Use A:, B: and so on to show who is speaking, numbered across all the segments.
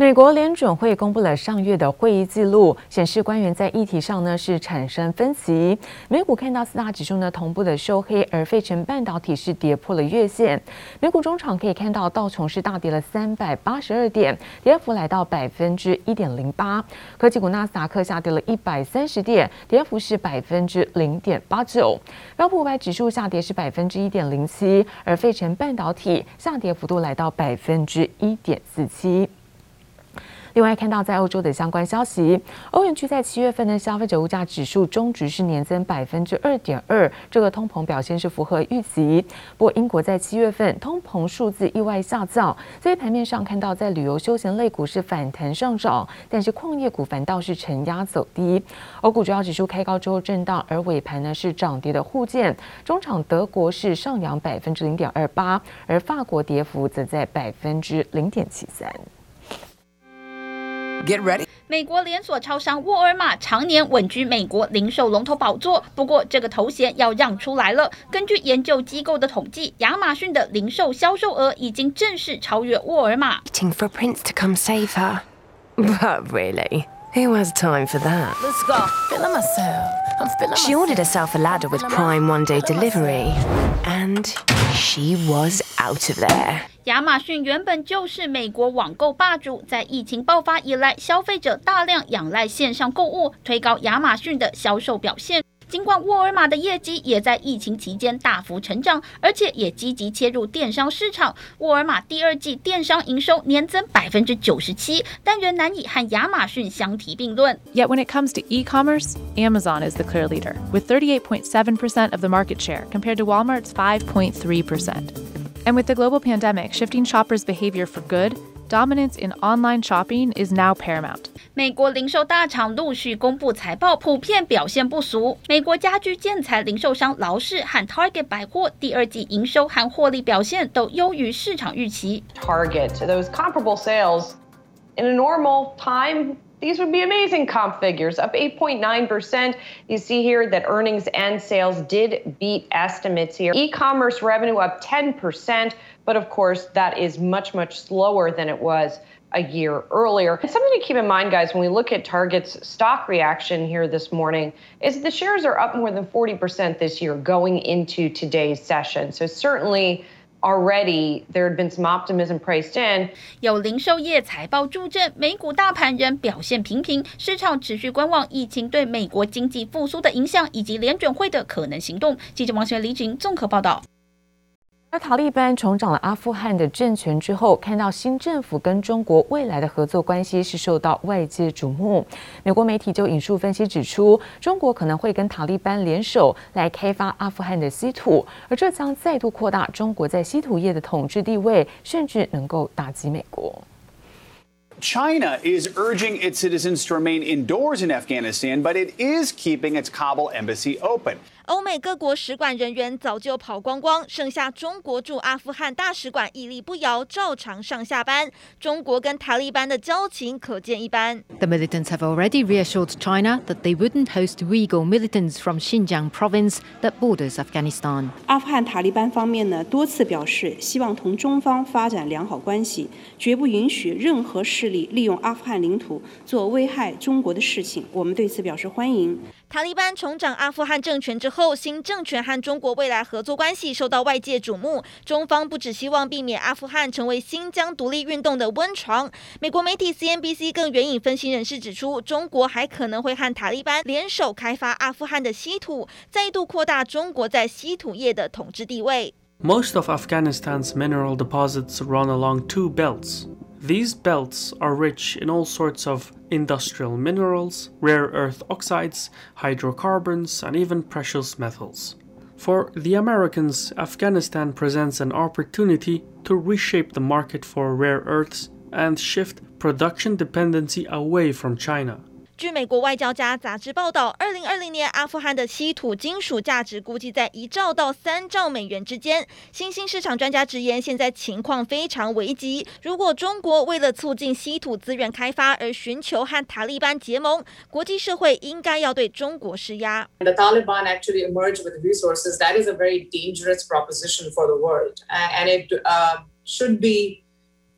A: 美国联准会公布了上月的会议记录，显示官员在议题上呢是产生分歧。美股看到四大指数呢同步的收黑，而费城半导体是跌破了月线。美股中场可以看到道琼是大跌了三百八十二点，跌幅来到百分之一点零八。科技股纳斯达克下跌了一百三十点，跌幅是百分之零点八九。标普五百指数下跌是百分之一点零七，而费城半导体下跌幅度来到百分之一点四七。另外看到，在欧洲的相关消息，欧元区在七月份的消费者物价指数中值是年增百分之二点二，这个通膨表现是符合预期。不过，英国在七月份通膨数字意外下降，所以盘面上看到在旅游休闲类股是反弹上涨，但是矿业股反倒是承压走低。欧股主要指数开高之后震荡，而尾盘呢是涨跌的互见。中场德国是上扬百分之零点二八，而法国跌幅则在百分之零点七三。
B: Get ready. 美国连锁超商沃尔玛常年稳居美国零售龙头宝座，不过这个头衔要让出来了。根据研究机构的统计，亚马逊的零售销售额已经正式超越沃尔玛。
C: Waiting for Prince to come save her. But really, who has time for that?
D: Let's go. Feeling myself. I'm feeling
C: She ordered herself a ladder with Prime one day delivery, and she was out of there.
B: 亚马逊原本就是美国网购霸主，在疫情爆发以来，消费者大量仰赖线上购物，推高亚马逊的销售表现。尽管沃尔玛的业绩也在疫情期间大幅成长，而且也积极切入电商市场。沃尔玛第二季电商营收年增百分之九十七，但仍难以和亚马逊相提并论。
E: Yet when it comes to e-commerce, Amazon is the clear leader, with 38.7% of the market share compared to Walmart's 5.3%. And with the global pandemic shifting shoppers' behavior for good, dominance in online shopping is now paramount.
B: 美国零售大厂陆续公布财报，普遍表现不俗。美国家居建材零售商劳氏和 Target 百货第二季营收和获利表现都优于市场预期。
F: Target those comparable sales in a normal time. These would be amazing comp figures, up 8.9%. You see here that earnings and sales did beat estimates here. E-commerce revenue up 10%, but of course that is much, much slower than it was a year earlier. And something to keep in mind, guys, when we look at Target's stock reaction here this morning, is the shares are up more than 40% this year going into today's session. So certainly Already, there had been some optimism priced in.
B: 有零售业财报助阵，美股大盘仍表现平平，市场持续观望疫情对美国经济复苏的影响，以及联准会的可能行动。记者王璇、李锦综合报道。
A: 而塔利班重掌了阿富汗的政权之后，看到新政府跟中国未来的合作关系是受到外界瞩目。美国媒体就引述分析指出，中国可能会跟塔利班联手来开发阿富汗的稀土，而这将再度扩大中国在稀土业的统治地位，甚至能够打击美国。
G: China is urging its citizens to remain indoors in Afghanistan, but it is keeping its Kabul embassy open.
B: 欧美各国使馆人员早就跑光光，剩下中国驻阿富汗大使馆屹立不摇，照常上下班。中国跟塔利班的交情可见一斑。
H: The militants have already reassured China that they wouldn't host Uyghur militants from Xinjiang province that borders Afghanistan.
I: 阿富汗塔利班方面呢，多次表示希望同中方发展良好关系，绝不允许任何势力利用阿富汗领土做危害中国的事情。我们对此表示欢迎。
B: 塔利班重掌阿富汗政权之后，新政权和中国未来合作关系受到外界瞩目。中方不只希望避免阿富汗成为新疆独立运动的温床。美国媒体 CNBC 更援引分析人士指出，中国还可能会和塔利班联手开发阿富汗的稀土，再度扩大中国在稀土业的统治地位。
J: Most of Afghanistan's mineral deposits run along two belts. These belts are rich in all sorts of industrial minerals, rare earth oxides, hydrocarbons, and even precious metals. For the Americans, Afghanistan presents an opportunity to reshape the market for rare earths and shift production dependency away from China.
B: 据美国外交家杂志报道，二零二零年阿富汗的稀土金属价值估计在一兆到三兆美元之间。新兴市场专家直言，现在情况非常危急。如果中国为了促进稀土资源开发而寻求和塔利班结盟，国际社会应该要对中国施压。
K: The Taliban actually emerge with resources. That is a very dangerous proposition for the world, and it should be.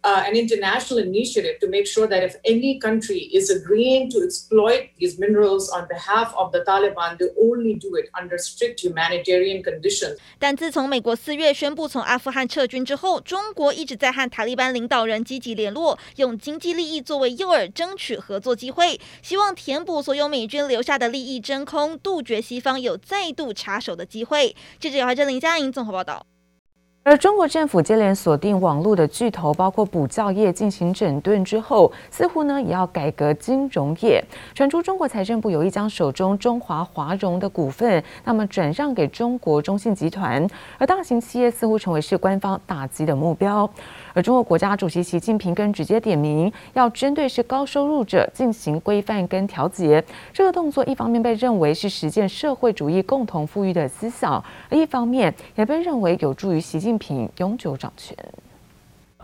K: An international initiative to make sure that if any country is agreeing to exploit these minerals on behalf of the Taliban, they only do it under strict humanitarian conditions.
L: 但自从美国四月宣布从阿富汗撤军之后，中国一直在和塔利班领导人积极联络，用经济利益作为诱饵，争取合作机会，希望填补所有美军留下的利益真空，杜绝西方有再度插手的机会。记者姚怀珍、林佳莹综合报道。
A: 而中国政府接连锁定网络的巨头，包括补教业进行整顿之后，似乎呢也要改革金融业。传出中国财政部有意将手中中华华融的股份，那么转让给中国中信集团，而大型企业似乎成为是官方打击的目标。中国国家主席习近平更直接点名，要针对是高收入者进行规范跟调节。这个动作一方面被认为是实践社会主义共同富裕的思想，而一方面也被认为有助于习近平永久掌权。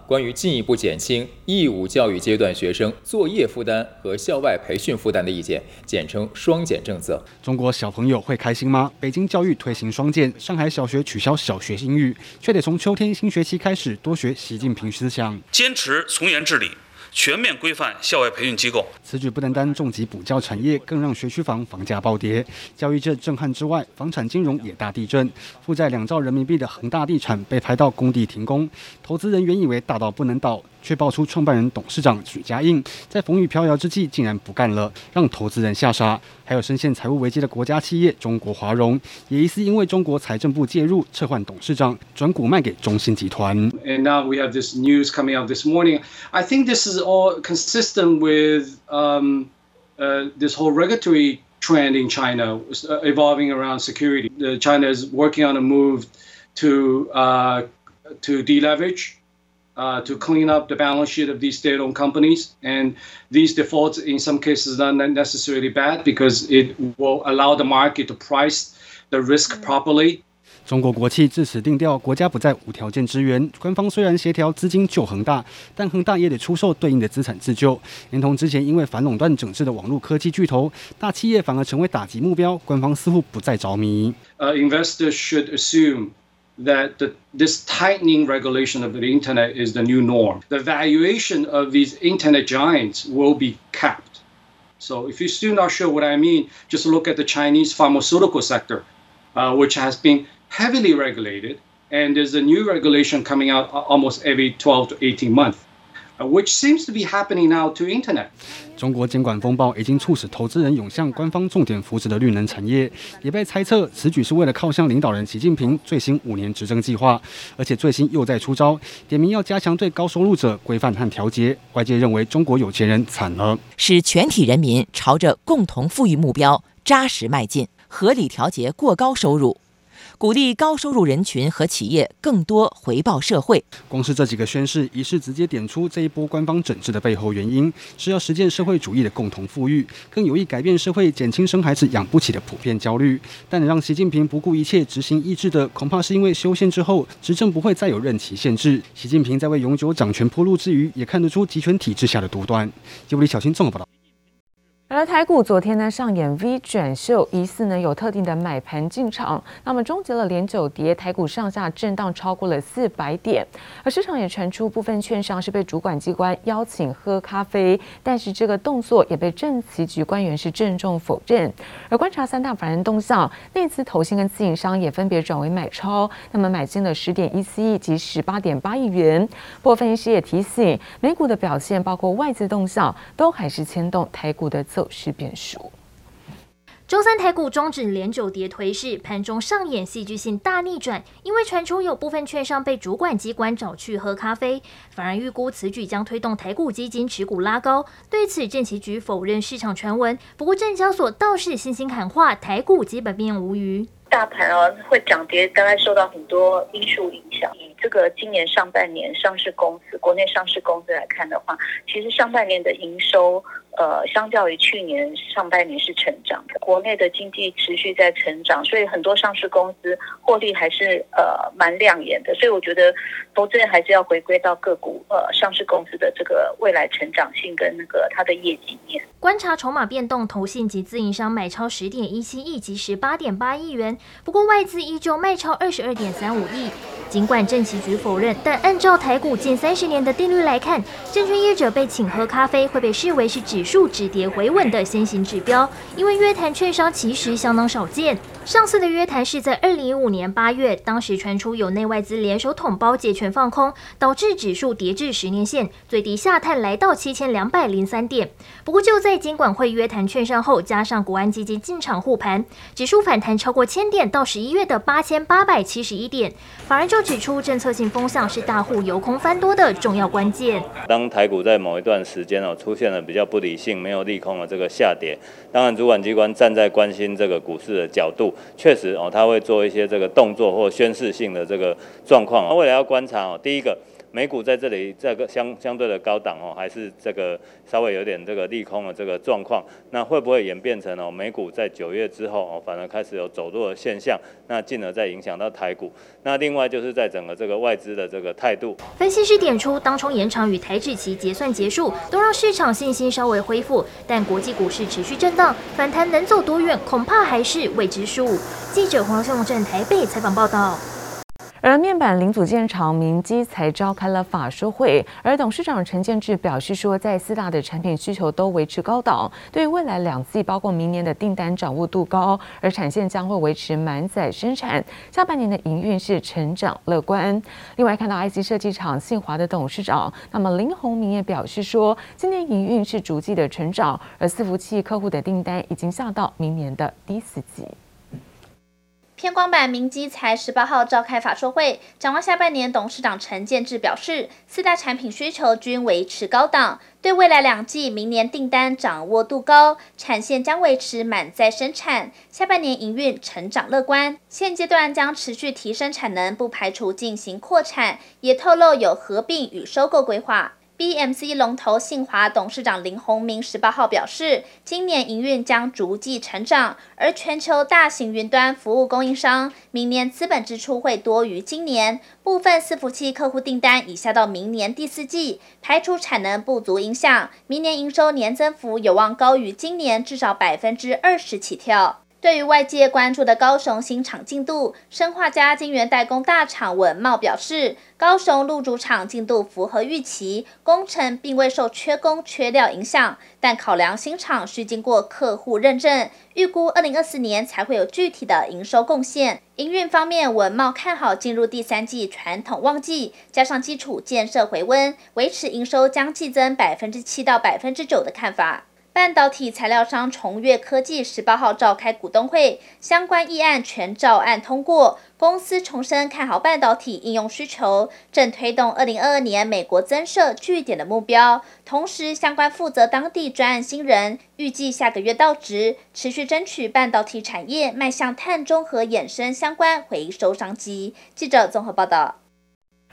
M: 关于进一步减轻义务教育阶段学生作业负担和校外培训负担的意见，简称“双减”政策。
N: 中国小朋友会开心吗？北京教育推行双减，上海小学取消小学英语，却得从秋天新学期开始多学习近平思想，
O: 坚持从严治理。全面规范校外培训机构，
N: 此举不单单重击补教产业，更让学区房房价暴跌。教育界震撼之外，房产金融也大地震。负债两兆人民币的恒大地产被拍到工地停工，投资人原以为大到不能倒。却爆出创办人、董事长许家印在风雨飘摇之际竟然不干了，让投资人吓傻。还有深陷财务危机的国家企业中国华融，也疑似因为中国财政部介入撤换董事长，转股卖给中信集团。
P: And now we have this news coming out this morning. I think this is all consistent with um, uh, this whole regulatory trend in China evolving around security. China is working on a move to uh, to deleverage. Uh, to clean up the balance sheet of these state-owned companies, and these defaults in some cases are not necessarily bad because it will allow the market to price the risk properly.
N: 中国国企至此定调，国家不再无条件支援。官方虽然协调资金救恒大，但恒大也得出售对应的资产自救。连同之前因为反垄断整治的网络科技巨头，大企业反而成为打击目标。官方似乎不再着迷。
P: Uh, investors should assume. that the, this tightening regulation of the internet is the new norm. The valuation of these internet giants will be capped. So if you're still not sure what I mean, just look at the Chinese pharmaceutical sector, uh, which has been heavily regulated, and there's a new regulation coming out almost every 12 to 18 months. Which seems to be happening now to internet.
N: 中国监管风暴已经促使投资人涌向官方重点扶持的绿能产业，也被猜测此举是为了靠向领导人习近平最新五年执政计划，而且最新又在出招，点名要加强对高收入者规范和调节。外界认为中国有钱人惨了，
Q: 使全体人民朝着共同富裕目标扎实迈进，合理调节过高收入。鼓励高收入人群和企业更多回报社会。
N: 光是这几个宣誓，仪式直接点出这一波官方整治的背后原因，是要实践社会主义的共同富裕，更有意改变社会，减轻生孩子养不起的普遍焦虑。但能让习近平不顾一切执行意志的，恐怕是因为修宪之后执政不会再有任期限制。习近平在为永久掌权铺路之余，也看得出集权体制下的独断。由李小新综合报道。
A: 而台股昨天呢上演 V 转秀，疑似呢有特定的买盘进场，那么终结了连九跌，台股上下震荡超过了四百点。而市场也传出部分券商是被主管机关邀请喝咖啡，但是这个动作也被政企局官员是郑重否认。而观察三大法人动向，内资投信跟自营商也分别转为买超，那么买进了十点一四亿及十八点八亿元。不过分析师也提醒，美股的表现包括外资动向，都还是牵动台股的。走势变数。
R: 周三台股终止连九跌颓势，盘中上演戏剧性大逆转，因为传出有部分券商被主管机关找去喝咖啡，反而预估此举将推动台股基金持股拉高。对此，政企局否认市场传闻，不过证交所倒是信心喊话，台股基本面无虞。
D: 大盘啊会涨跌，大概受到很多因素影响。以这个今年上半年上市公司、国内上市公司来看的话，其实上半年的营收。呃，相较于去年上半年是成长的，国内的经济持续在成长，所以很多上市公司获利还是呃蛮亮眼的。所以我觉得投资还是要回归到个股呃上市公司的这个未来成长性跟那个它的业绩面。
R: 观察筹码变动，投信及自营商买超十点一七亿及十八点八亿元，不过外资依旧卖超二十二点三五亿。尽管证期局否认，但按照台股近三十年的定律来看，证券业者被请喝咖啡会被视为是指数止跌回稳的先行指标，因为约谈券商其实相当少见。上次的约谈是在二零一五年八月，当时传出有内外资联手统包解权放空，导致指数跌至十年线最低下探来到七千两百零三点。不过就在金管会约谈券商后，加上国安基金进场护盘，指数反弹超过千点到十一月的八千八百七十一点。法人就指出，政策性风向是大户由空翻多的重要关键。
S: 当台股在某一段时间哦出现了比较不理性、没有利空的这个下跌，当然主管机关站在关心这个股市的角度。确实哦，他会做一些这个动作或宣示性的这个状况。那未来要观察哦，第一个。美股在这里这个相相对的高档哦，还是这个稍微有点这个利空的这个状况，那会不会演变成哦美股在九月之后哦，反而开始有走弱的现象，那进而再影响到台股？那另外就是在整个这个外资的这个态度。
R: 分析师点出，当冲延长与台指期结算结束，都让市场信心稍微恢复，但国际股市持续震荡，反弹能走多远，恐怕还是未知数。记者黄秀正台北采访报道。
A: 而面板零组件厂明基才召开了法说会，而董事长陈建志表示说，在四大的产品需求都维持高档，对于未来两季，包括明年的订单掌握度高，而产线将会维持满载生产，下半年的营运是成长乐观。另外，看到 IC 设计厂信华的董事长，那么林鸿明也表示说，今年营运是逐季的成长，而伺服器客户的订单已经下到明年的第四季。
L: 天光板明基才十八号召开法说会，展望下半年，董事长陈建志表示，四大产品需求均维持高档，对未来两季明年订单掌握度高，产线将维持满载生产，下半年营运成长乐观。现阶段将持续提升产能，不排除进行扩产，也透露有合并与收购规划。BMC 龙头信华董事长林鸿明十八号表示，今年营运将逐季成长，而全球大型云端服务供应商明年资本支出会多于今年，部分伺服器客户订单已下到明年第四季，排除产能不足影响，明年营收年增幅有望高于今年至少百分之二十起跳。对于外界关注的高雄新厂进度，生化家晶圆代工大厂文茂表示，高雄路竹厂进度符合预期，工程并未受缺工缺料影响，但考量新厂需经过客户认证，预估二零二四年才会有具体的营收贡献。营运方面，文茂看好进入第三季传统旺季，加上基础建设回温，维持营收将季增百分之七到百分之九的看法。半导体材料商崇越科技十八号召开股东会，相关议案全照案通过。公司重申看好半导体应用需求，正推动二零二二年美国增设据点的目标。同时，相关负责当地专案新人预计下个月到职，持续争取半导体产业迈向碳中和衍生相关回收商机。记者综合报道。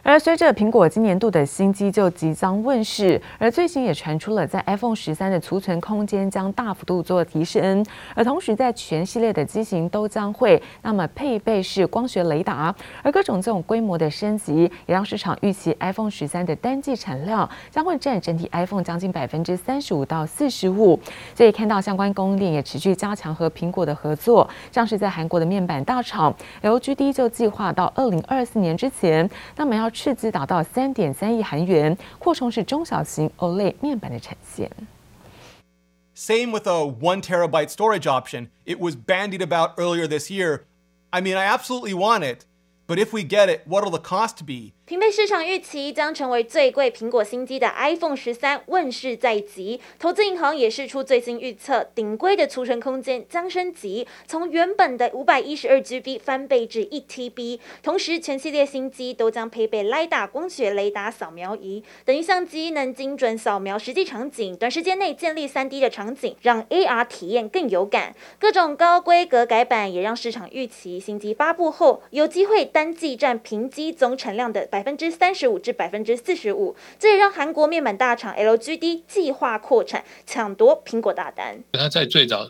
A: 而随着苹果今年度的新机就即将问世，而最新也传出了在 iPhone 十三的储存空间将大幅度做提升，而同时在全系列的机型都将会那么配备是光学雷达，而各种这种规模的升级，也让市场预期 iPhone 十三的单季产量将会占整体 iPhone 将近百分之三十五到四十五。所以看到相关供应链也持续加强和苹果的合作，像是在韩国的面板大厂 LGD 就计划到二零二四年之前，那么要斥资达到三点三亿韩元，扩充是中小型 OLED 面板的产线。
G: Same with a one terabyte storage option. It was bandied about earlier this year. I mean, I absolutely want it, but if we get it, what'll the cost be?
I: 平被市场预期将成为最贵苹果新机的 iPhone 十三问世在即，投资银行也释出最新预测，顶规的储存空间将升级，从原本的五百一十二 GB 翻倍至一 TB。同时，全系列新机都将配备 LiDAR 光学雷达扫描仪，等于相机能精准扫描实际场景，短时间内建立 3D 的场景，让 AR 体验更有感。各种高规格改版也让市场预期新机发布后有机会单季占平机总产量的。百分之三十五至百分之四十五，这也让韩国面板大厂 LGD 计划扩产，抢夺苹果大单。
T: 他在最早。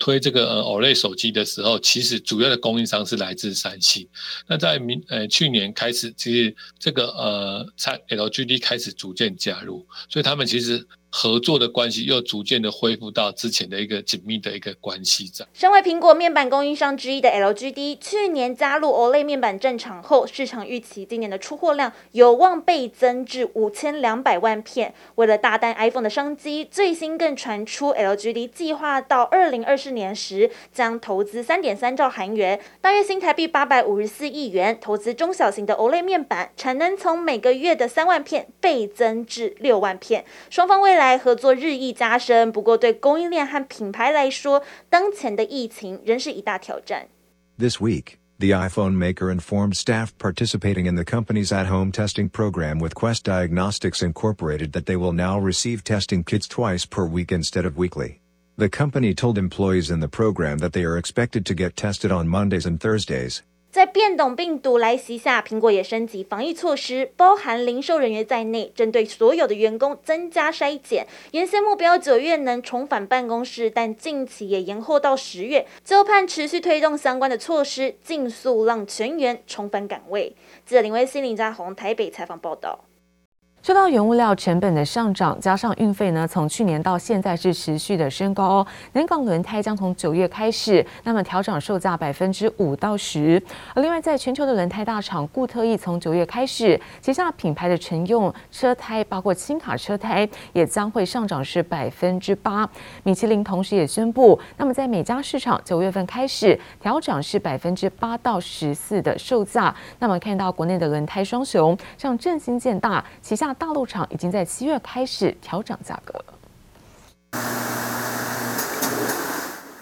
T: 推这个呃 OLED 手机的时候，其实主要的供应商是来自三星。那在明呃去年开始，其实这个呃 LGD 开始逐渐加入，所以他们其实。合作的关系又逐渐的恢复到之前的一个紧密的一个关系在。
I: 身为苹果面板供应商之一的 LGD，去年加入 OLED 面板战场后，市场预期今年的出货量有望倍增至五千两百万片。为了大单 iPhone 的商机，最新更传出 LGD 计划到二零二四年时将投资三点三兆韩元，大约新台币八百五十四亿元，投资中小型的 OLED 面板，产能从每个月的三万片倍增至六万片。双方未来来合作日益加深，不过对供应链和品牌来说，当前的疫情仍是一大挑战。
U: This week, the iPhone maker informed staff participating in the company's at-home testing program with Quest Diagnostics Incorporated that they will now receive testing kits twice per week instead of weekly. The company told employees in the program that they are expected to get tested on Mondays and Thursdays.
I: 在变种病毒来袭下，苹果也升级防疫措施，包含零售人员在内，针对所有的员工增加筛检。原先目标九月能重返办公室，但近期也延后到十月。就盼持续推动相关的措施，尽速让全员重返岗位。记者林威信、林家宏台北采访报道。
A: 受到原物料成本的上涨，加上运费呢，从去年到现在是持续的升高哦。南港轮胎将从九月开始，那么调涨售价百分之五到十。而另外，在全球的轮胎大厂固特异从九月开始，旗下品牌的乘用车胎，包括轻卡车胎，也将会上涨是百分之八。米其林同时也宣布，那么在美加市场九月份开始调涨是百分之八到十四的售价。那么看到国内的轮胎双雄，像正新、建大旗下。大陆厂已经在七月开始调涨价格。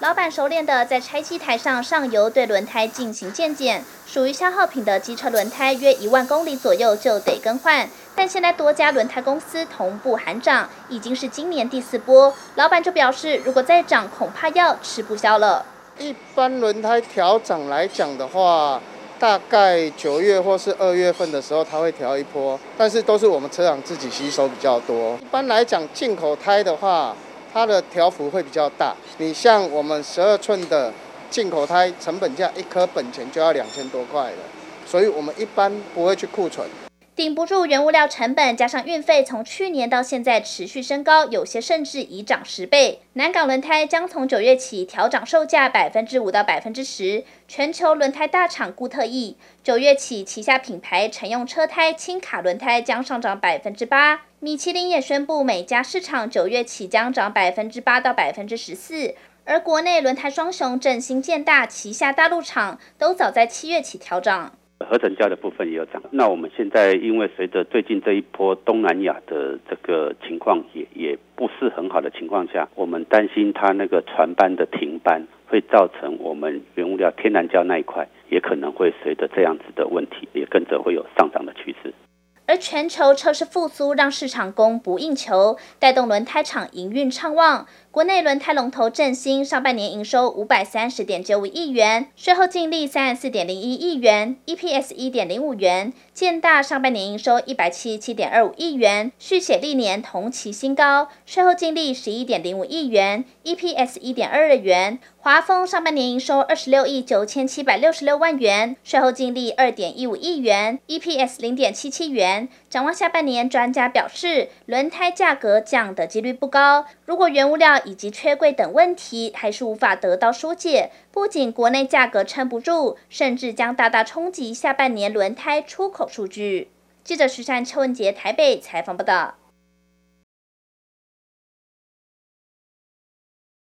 L: 老板熟练的在拆机台上上油，对轮胎进行鉴检。属于消耗品的机车轮胎，约一万公里左右就得更换。但现在多家轮胎公司同步喊涨，已经是今年第四波。老板就表示，如果再涨，恐怕要吃不消了。
V: 一般轮胎调涨来讲的话。大概九月或是二月份的时候，它会调一波，但是都是我们车厂自己吸收比较多。一般来讲，进口胎的话，它的调幅会比较大。你像我们十二寸的进口胎，成本价一颗本钱就要两千多块了，所以我们一般不会去库存。
L: 顶不住原物料成本，加上运费从去年到现在持续升高，有些甚至已涨十倍。南港轮胎将从九月起调涨售价百分之五到百分之十。全球轮胎大厂固特异九月起旗下品牌乘用车胎轻卡轮胎将上涨百分之八。米其林也宣布，每家市场九月起将涨百分之八到百分之十四。而国内轮胎双雄振兴、建大旗下大陆厂都早在七月起调涨。
W: 合成胶的部分也有涨。那我们现在因为随着最近这一波东南亚的这个情况也也不是很好的情况下，我们担心它那个船班的停班会造成我们原物料天然胶那一块也可能会随着这样子的问题也跟着会有上涨的趋势。
L: 而全球车市复苏让市场供不应求，带动轮胎厂营运畅旺。国内轮胎龙头正新上半年营收五百三十点九五亿元，税后净利三十四点零一亿元，EPS 一点零五元。建大上半年营收一百七十七点二五亿元，续写历年同期新高，税后净利十一点零五亿元，EPS 一点二二元。华丰上半年营收二十六亿九千七百六十六万元，税后净利二点一五亿元，EPS 零点七七元。展望下半年，专家表示，轮胎价格降的几率不高。如果原物料以及缺柜等问题还是无法得到疏解，不仅国内价格撑不住，甚至将大大冲击下半年轮胎出口数据。记者徐善、邱文杰台北采访报道。